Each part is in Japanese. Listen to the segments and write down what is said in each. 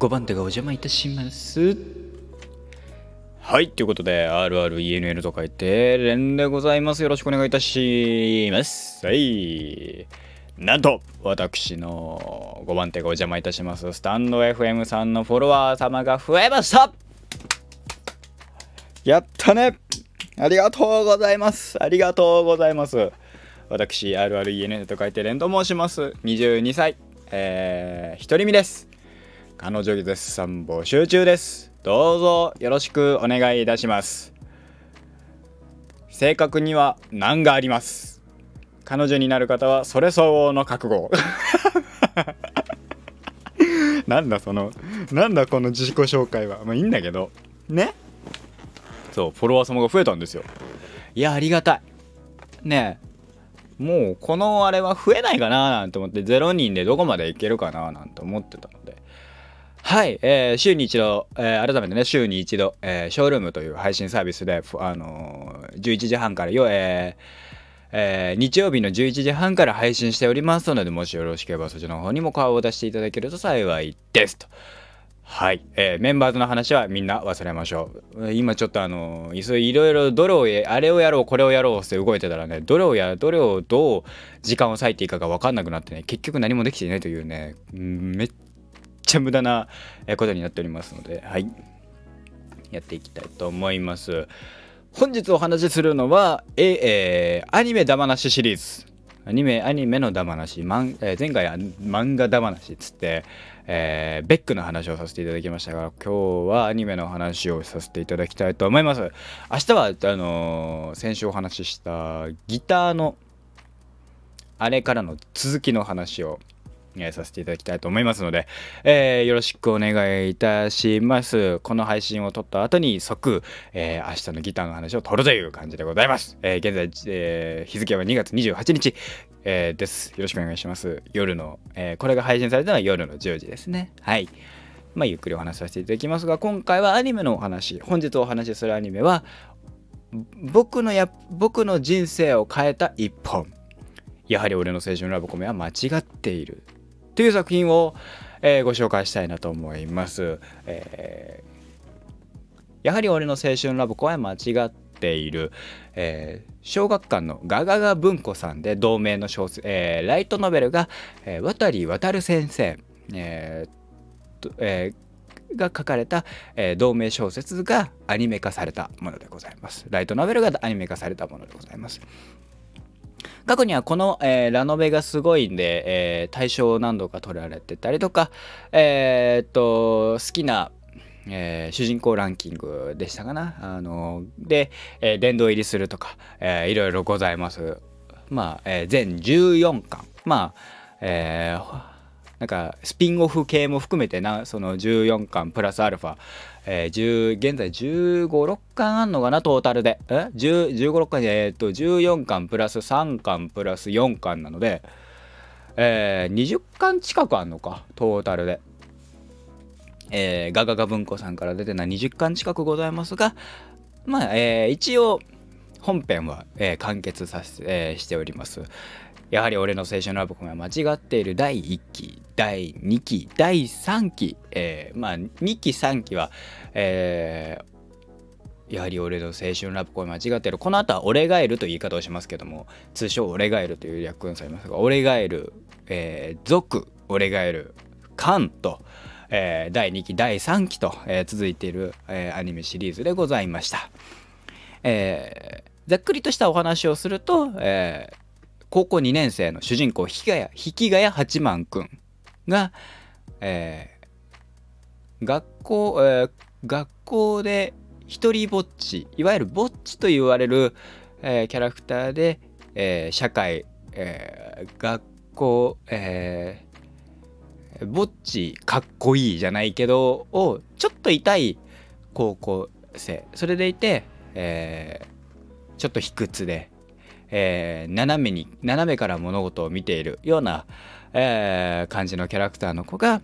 5番手がお邪魔いたします。はいということで RRENN と書いて連でございます。よろしくお願いいたします。はい。なんと私の5番手がお邪魔いたします。スタンド FM さんのフォロワー様が増えました。やったね。ありがとうございます。ありがとうございます。私 RRENN と書いて連と申します。22歳。えー、独り身です。彼女絶賛募集中です。どうぞよろしくお願いいたします。正確には難があります。彼女になる方はそれ相応の覚悟。なんだそのなんだこの自己紹介は。まあいいんだけど。ね？そうフォロワー様が増えたんですよ。いやありがたい。ねえ。もうこのあれは増えないかななんて思って0人でどこまでいけるかななんて思ってたので。はい、えー、週に一度、えー、改めてね、週に一度、えー、ショールームという配信サービスで、あのー、11時半からよ、えーえー、日曜日の11時半から配信しておりますので、もしよろしければそちらの方にも顔を出していただけると幸いですと。はい、えー、メンバーズの話はみんな忘れましょう。今ちょっとあのー、いろいろどれをあれをやろうこれをやろうって動いてたらねどれをやどれをどう時間を割いていいかが分かんなくなってね結局何もできていないというねめっちゃ無駄なことになっておりますので、はい。やっていきたいと思います。本日お話しするのは、えー、アニメだまなしシリーズ。アニメ、アニメのだまなし、まんえ、前回は漫画だまなしっつって、えー、ベックの話をさせていただきましたが、今日はアニメの話をさせていただきたいと思います。明日は、あのー、先週お話ししたギターの、あれからの続きの話をえさせていただきたいと思いますので、えー、よろしくお願いいたします。この配信を撮った後に即、えー、明日のギターの話を撮るという感じでございます。えー、現在、え日付は2月28日、えです。よろしくお願いします。夜の、えこれが配信されたのは夜の10時ですね。はい。まあ、ゆっくりお話しさせていただきますが、今回はアニメのお話、本日お話しするアニメは、僕のや僕の人生を変えた一本。やはり俺の青春ラブコメは間違っているという作品を、えー、ご紹介したいなと思います。えー、やはり俺の青春ラブコは間違っている、えー、小学館のガガガ文庫さんで同名の小説、えー、ライトノベルが、えー、渡渡先生、えーえー、が書かれた、えー、同名小説がアニメ化されたものでございます。ライトノベルがアニメ化されたものでございます。過去にはこの、えー、ラノベがすごいんで、えー、大賞を何度か取られてたりとか、えー、っと、好きな、えー、主人公ランキングでしたかな。あので、えー、殿堂入りするとか、えー、いろいろございます。まあ、えー、全14巻。まあ、えー、なんかスピンオフ系も含めてなその14巻プラスアルファ、えー、現在15、6巻あんのかな？トータルで。え ?15、6巻で、えー、っと、14巻プラス3巻プラス4巻なので、えー、20巻近くあんのか、トータルで。えー、ガガガ文庫さんから出てな20巻近くございますが、まあ、えー、一応、本編は、えー、完結させ、えー、しております。やはり俺の青春ラブコメは間違っている第1期、第2期、第3期、えー、まあ2期、3期は、えー、やはり俺の青春ラブコメ間違っている。この後は俺ガエルという言い方をしますけども、通称俺ガエルという略されますが、俺ガエル、えー、族、俺ガエル、カンと、えー、第2期、第3期と、えー、続いている、えー、アニメシリーズでございました。えー、ざっくりとしたお話をすると、えー、高校2年生の主人公引谷引谷八幡くんが、えー、学校、えー、学校で一人ぼっちいわゆるぼっちと言われる、えー、キャラクターで、えー、社会、えー、学校、えー、ぼっちかっこいいじゃないけどをちょっと痛い高校生。それでいて、えー、ちょっと卑屈でえー、斜めに斜めから物事を見ているような、えー、感じのキャラクターの子が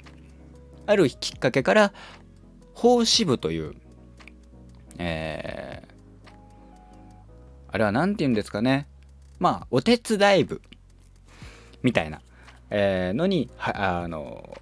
あるきっかけから奉仕部という、えー、あれは何て言うんですかね。まあお手伝い部みたいな、えー、のにあの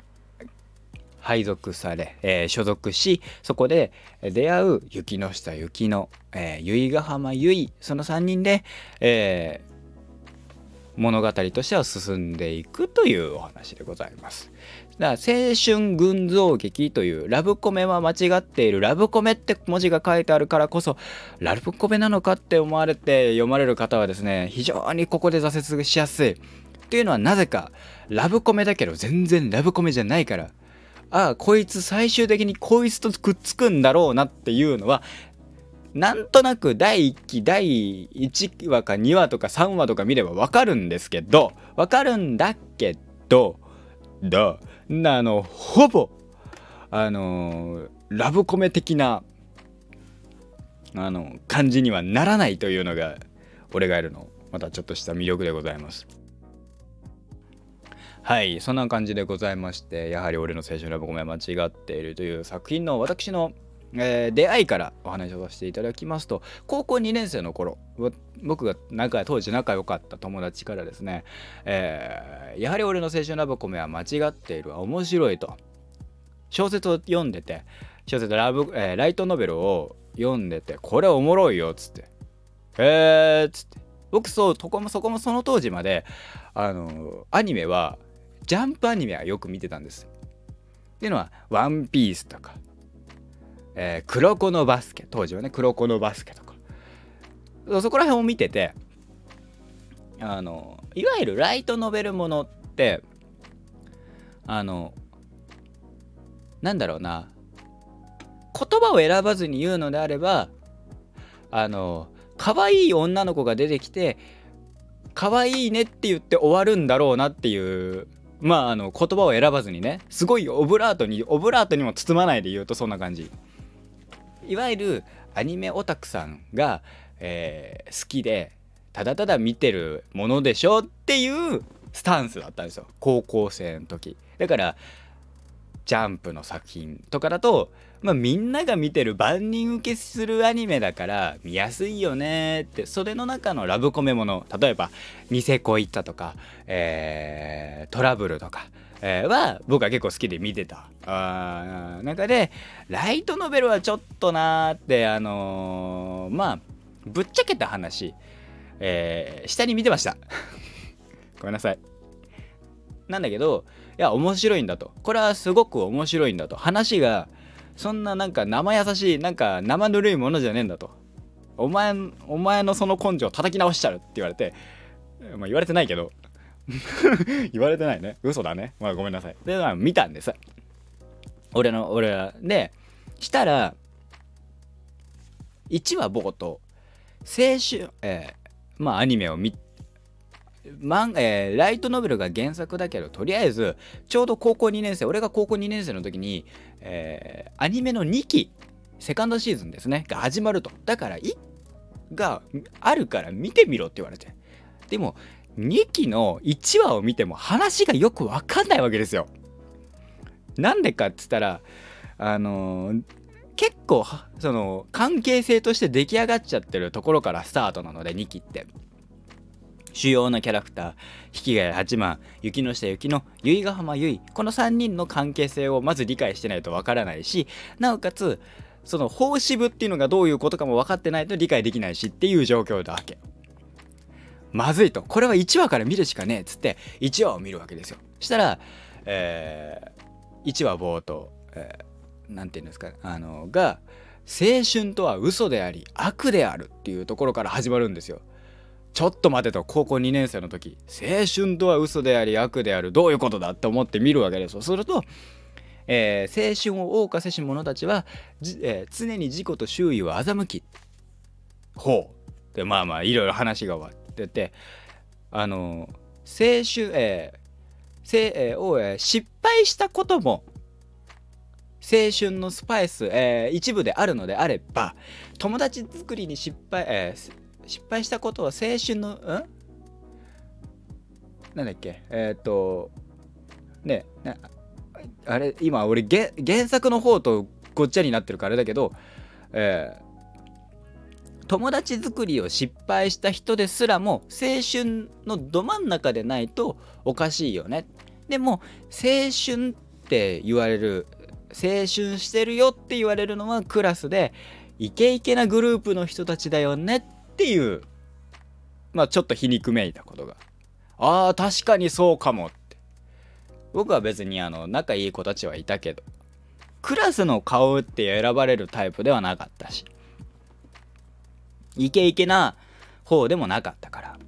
配属され、えー、所属しそこで出会う雪の下雪の、えー、由比ヶ浜由比その3人で、えー、物語としては進んでいくというお話でございます。だから青春群像劇というラブコメは間違っているラブコメって文字が書いてあるからこそラブコメなのかって思われて読まれる方はですね非常にここで挫折しやすい。っていうのはなぜかラブコメだけど全然ラブコメじゃないからああこいつ最終的にこいつとくっつくんだろうなっていうのはなんとなく第1期第1話か2話とか3話とか見ればわかるんですけどわかるんだけどだあのほぼあのラブコメ的なあの感じにはならないというのが俺がやるのまたちょっとした魅力でございます。はいそんな感じでございましてやはり俺の青春ラブコメは間違っているという作品の私のえー、出会いからお話をさせていただきますと高校2年生の頃僕が仲当時仲良かった友達からですね、えー、やはり俺の青春ラブコメは間違っている面白いと小説を読んでて小説ラブ、えー、ライトノベルを読んでてこれおもろいよっつってへえっつって僕そうそこもそこもその当時まであのアニメはジャンプアニメはよく見てたんです。っていうのは「ワンピースとかえー、黒子のバスケ当時はね黒子のバスケとか。そこら辺を見ててあのいわゆるライトノベルものってあのなんだろうな言葉を選ばずに言うのであればあの可愛い女の子が出てきて可愛いねって言って終わるんだろうなっていうまああの言葉を選ばずにねすごいオブラートにオブラートにも包まないで言うとそんな感じ。いわゆるアニメオタクさんが、えー、好きでただただ見てるものでしょっていうスタンスだったんですよ。高校生の時。だからジャンプの作品とかだと、まあ、みんなが見てる万人受けするアニメだから見やすいよねってそれの中のラブコメもの例えば「ニセ恋った」とか、えー「トラブル」とかえー、は僕は結構好きで見てた。あ中でライトノベルはちょっとなーってあのー、まあぶっちゃけた話、えー、下に見てました。ごめんなさい。なんだけどいや面白いんだと。これはすごく面白いんだと。話がそんななんか生優しいなんか生ぬるいものじゃねえんだと。お前お前のその根性叩き直しちゃうって言われてまあ言われてないけど。言われてないね。嘘だね。まあごめんなさい。で、まあ、見たんです。俺の俺らでしたら1話冒頭青春えー、まあアニメを見てマンえー、ライトノベルが原作だけどとりあえずちょうど高校2年生俺が高校2年生の時に、えー、アニメの2期セカンドシーズンですねが始まるとだから1があるから見てみろって言われてでも2期の1話を見ても話がよく分かんないわけですよ。なんでかっつったらあのー、結構その関係性として出来上がっちゃってるところからスタートなので2期って。主要なキャラクター引き貝八幡雪の下雪の由比ヶ浜由比この3人の関係性をまず理解してないとわからないしなおかつその法支部っていうのがどういうことかも分かってないと理解できないしっていう状況だわけ。まずいと。これは1話から見るしかねえっつって1話を見るわけですよ。したら、えー、1話冒頭何、えー、て言うんですかあのが青春とは嘘であり悪であるっていうところから始まるんですよ。ちょっと待てと高校2年生の時。青春とは嘘であり悪である。どういうことだって思って見るわけですよ。するとえー、青春を謳歌せし者たちは、えー、常に自己と周囲を欺きほう。でまあまあいろいろ話が終わってっててあの青春えーえー、を、えー、失敗したことも青春のスパイス、えー、一部であるのであれば友達作りに失敗、えー、失敗したことは青春のん？なんだっけ？えっ、ー、とねあれ今俺げ原作の方とごっちゃになってるからあれだけど、え友達作りを失敗した人ですらも青春のど真ん中でないとおかしいよね。でも青春って言われる青春してるよって言われるのはクラスでイケイケなグループの人たちだよねっていうまあちょっと皮肉めいたことが。ああ確かにそうかもって。僕は別にあの仲いい子たちはいたけどクラスの顔って選ばれるタイプではなかったしイケイケな方でもなかったから。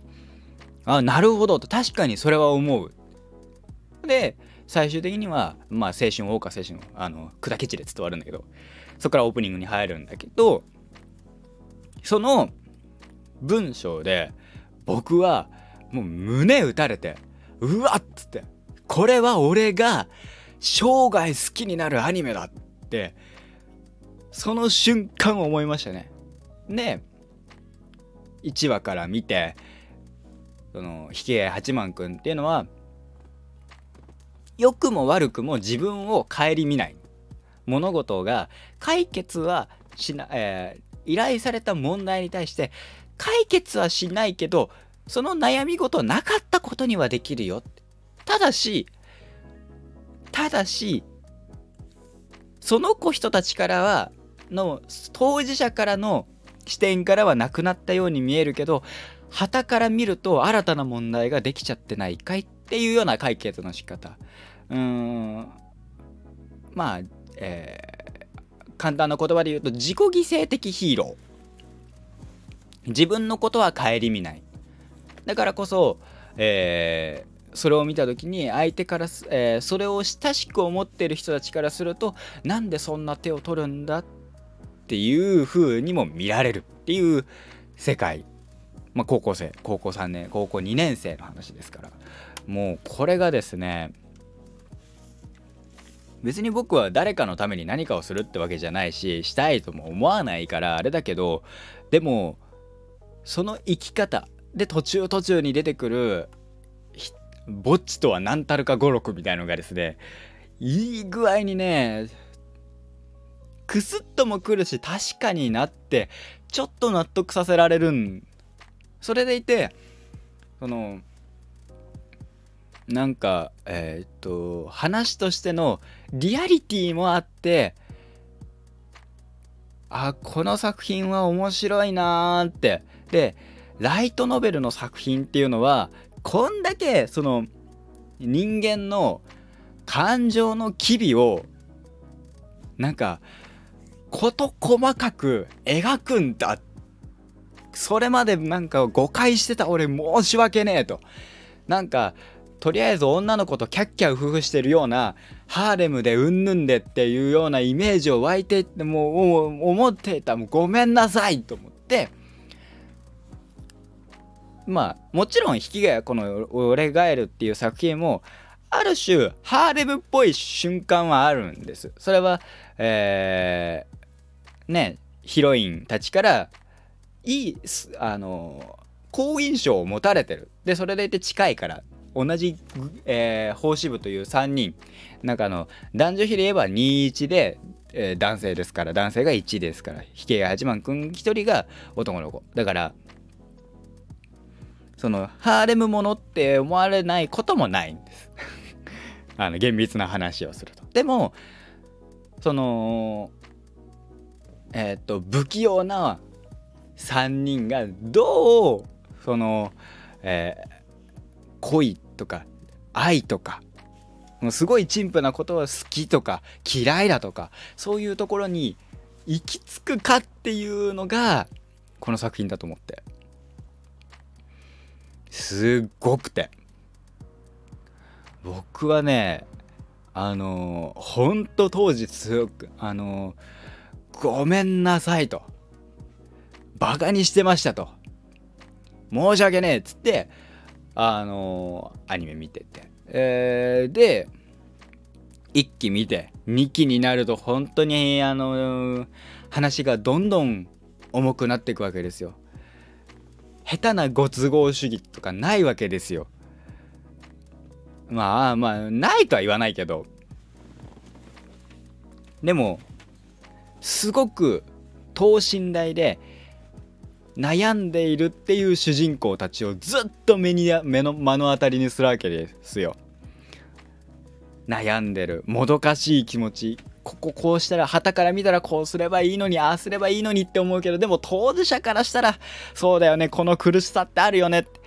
あなるほどと。確かにそれは思う。で最終的にはまあ青春謳歌青春あの砕け散れ伝わるんだけどそこからオープニングに入るんだけどその文章で僕はもう胸打たれてうわっつってこれは俺が生涯好きになるアニメだってその瞬間思いましたね。で1話から見てその引き合い八幡くんっていうのは良くも悪くも自分を顧みない。物事が解決はしな、えー、依頼された問題に対して解決はしないけどその悩み事なかったことにはできるよ。ただしただしその子人たちからはの当事者からの視点からはなくなったように見えるけど旗から見ると新たな問題ができちゃってないかいっていうような解決の仕方。うーん。まあ、えー、簡単な言葉で言うと自己犠牲的ヒーロー。自分のことは顧みない。だからこそ、えー、それを見た時に相手から、えー、それを親しく思ってる人たちからするとなんでそんな手を取るんだっていう風にも見られる。っていう世界。まあ、高校生高校3年高校2年生の話ですから。もうこれがですね別に僕は誰かのために何かをするってわけじゃないししたいとも思わないからあれだけどでもその生き方で途中途中に出てくるぼっちとは何たるか語録みたいのがですねいい具合にねクスッともくるし確かになってちょっと納得させられるん。それでいてそのなんかえー、っと話としてのリアリティもあってあこの作品は面白いなーってでライトノベルの作品っていうのはこんだけその人間の感情の機微をなんか事細かく描くんだ。それまでなんか誤解してた。俺申し訳ねえと。なんかとりあえず女の子とキャッキャウフフしてるようなハーレムでうんぬんでっていうようなイメージを湧いてってもう思ってた。もうごめんなさいと思って。まあもちろん引きがこの「俺ガエル」っていう作品もある種ハーレムっぽい瞬間はあるんです。それはえー、ねヒロインたちからいいあの好印象を持たれてる。でそれでいて近いから同じ、えー、法師部という3人なんかの男女比で言えば21で、男性ですから男性が1ですから引けが八幡くん1人が男の子。だからそのハーレムものって思われないこともないんです。あの厳密な話をすると。でもそのえっ、と不器用な3人がどうその、えー、恋とか愛とかもうすごい陳腐なことは好きとか嫌いだとかそういうところに行き着くかっていうのがこの作品だと思ってすっごくて。僕はねあのほんと当時すごくあのごめんなさいと。バカにしてましたと。申し訳ねえっつってあのアニメ見てて、えー、で1期見て2期になると本当にあの話がどんどん重くなっていくわけですよ。下手なご都合主義とかないわけですよ。まあまあないとは言わないけど。でもすごく等身大で悩んでいるっていう主人公たちをずっと目に目の目の当たりにするわけですよ。悩んでるもどかしい気持ち。こここうしたら旗から見たらこうすればいいのにああすればいいのにって思うけどでも当事者からしたらそうだよねこの苦しさってあるよねって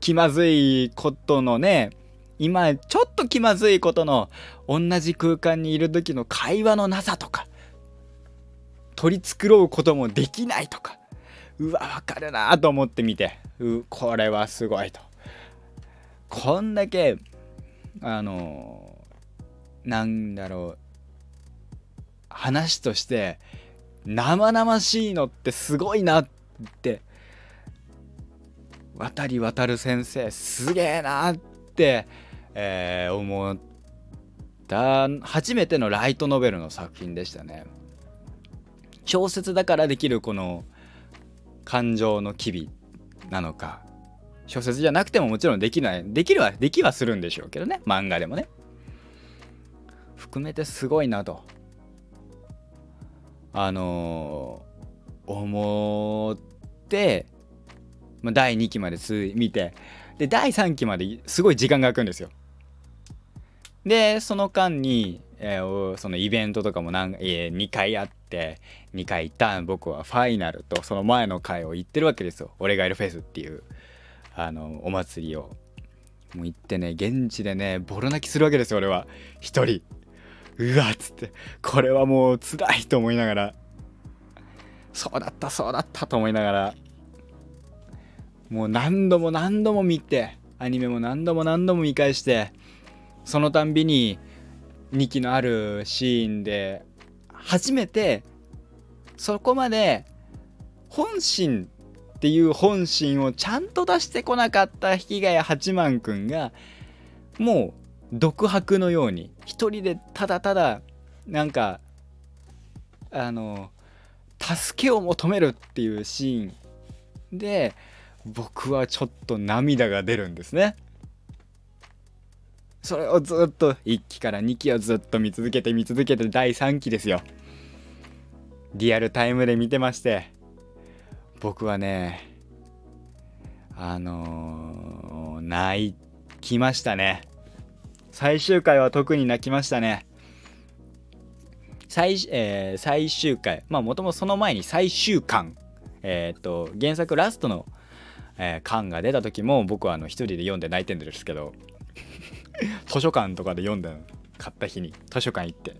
気まずいことのね今ちょっと気まずいことの同じ空間にいる時の会話のなさとか取り繕うこともできないとかうわわかるなと思ってみてうこれはすごいと。こんだけあのなんだろう。話として生々しいのってすごいなって渡り渡る先生すげえなって、えー、思った。初めてのライトノベルの作品でしたね。小説だからできるこの感情の機微なのか。小説じゃなくてももちろんできないできるはできはするんでしょうけどね。漫画でもね。含めてすごいなと。あのー、思ってまあ、第2期まで見てで第3期まですごい時間が空くんですよ。でその間に、えー、そのイベントとかも何、えー、2回あって2回行った僕はファイナルとその前の回を行ってるわけですよ。俺がいるフェスっていうあのお祭りを。もう行ってね現地でねボロ泣きするわけですよ俺は。一人。うわっつって。これはもう辛いと思いながら。そうだったそうだったと思いながら。もう何度も何度も見てアニメも何度も何度も見返してそのたんびに2期のあるシーンで初めてそこまで本心っていう本心をちゃんと出してこなかった引き谷八幡くんがもう独白のように一人でただただなんかあの助けを求めるっていうシーン。で僕はちょっと涙が出るんですね。それをずっと1期から2期をずっと見続けて見続けて第3期ですよ。リアルタイムで見てまして僕はねあのー、泣きましたね。最終回は特に泣きましたね。最,、えー、最終回。まあもともとその前に最終巻。えっ、と原作ラストのえー、巻が出た時も僕はあの一人で読んで泣いてんですけど。図書館とかで読んだ買った日に図書館行って。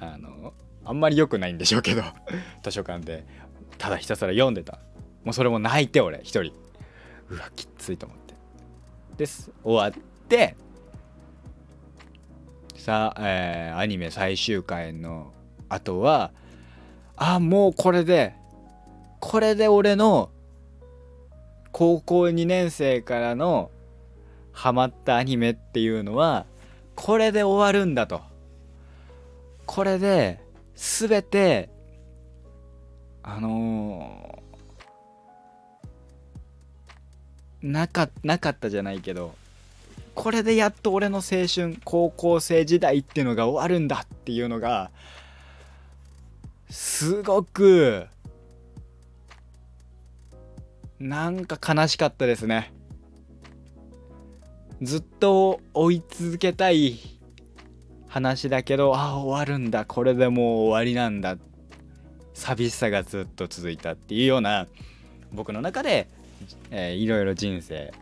あのあんまり良くないんでしょうけど。図書館でただひたすら読んでた。もうそれも泣いて俺一人。うわきっついと思って。です。終わってさ、えー、アニメ最終回の後はあもうこれでこれで俺の高校2年生からのハマったアニメっていうのはこれで終わるんだと。これで全てあのー、なかなかったじゃないけどこれでやっと俺の青春高校生時代っていうのが終わるんだっていうのがすごくなんか悲しかったですね。ずっと追い続けたい話だけどああ終わるんだ。これでもう終わりなんだ。寂しさがずっと続いたっていうような僕の中で、えー、いろいろ人生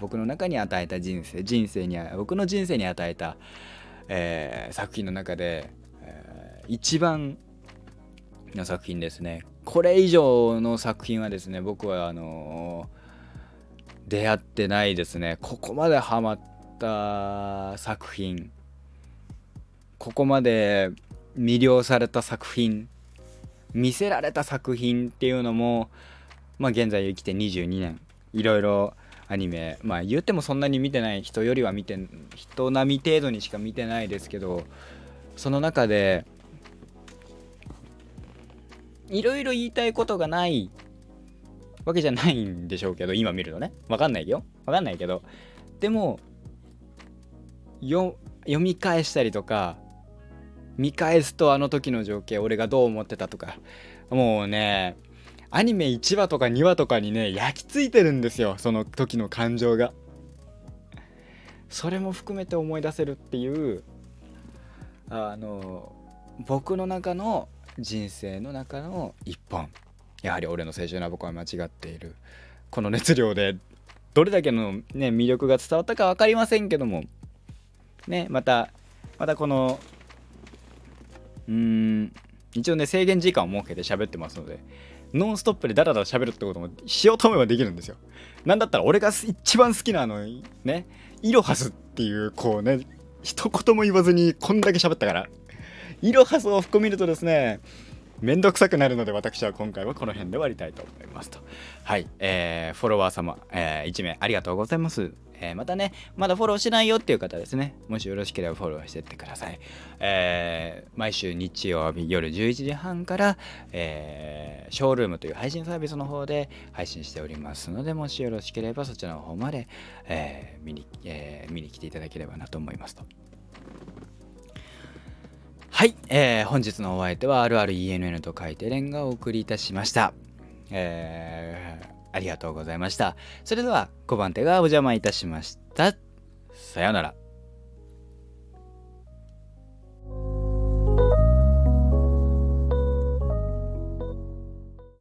僕の中に与えた人生人生に僕の人生に与えた、えー、作品の中で、えー、一番の作品ですね。これ以上の作品はですね僕はあのー、出会ってないですね。ここまでハマった作品ここまで魅了された作品見せられた作品っていうのもまあ現在生きて22年。いろいろアニメまあ言ってもそんなに見てない人よりは見て人並み程度にしか見てないですけどその中でいろいろ言いたいことがないわけじゃないんでしょうけど今見るとね。わかんないよ。わかんないけど。でも読み返したりとか見返すとあの時の情景俺がどう思ってたとか。もうねアニメ1話とか2話とかにね焼き付いてるんですよその時の感情が。それも含めて思い出せるっていうあの僕の中の人生の中の一本。やはり俺の青春ラブコは間違っている。この熱量でどれだけの、ね、魅力が伝わったか分かりませんけども。ねまたまたこのうーん一応ね制限時間を設けて喋ってますのでノンストップでダラダラ喋るってこともしようと思えばできるんですよ。なんだったら俺が一番好きなあのねイロハスっていうこうね一言も言わずにこんだけ喋ったから。イロハスを含めるとですねめんどくさくなるので私は今回はこの辺で終わりたいと思いますと。はい、えー、フォロワー様、えー、1名ありがとうございますえー、またね、まだフォローしないよっていう方ですね、もしよろしければフォローしてってください。えー、毎週日曜日夜11時半から、えー、ショールームという配信サービスの方で配信しておりますので、もしよろしければそちらの方まで、え見にえ見に来ていただければなと思いますと。はい、えー、本日のお相手は RRENN と書いてレンがお送りいたしました。えー、ありがとうございました。それでは5番手がお邪魔いたしました。さようなら。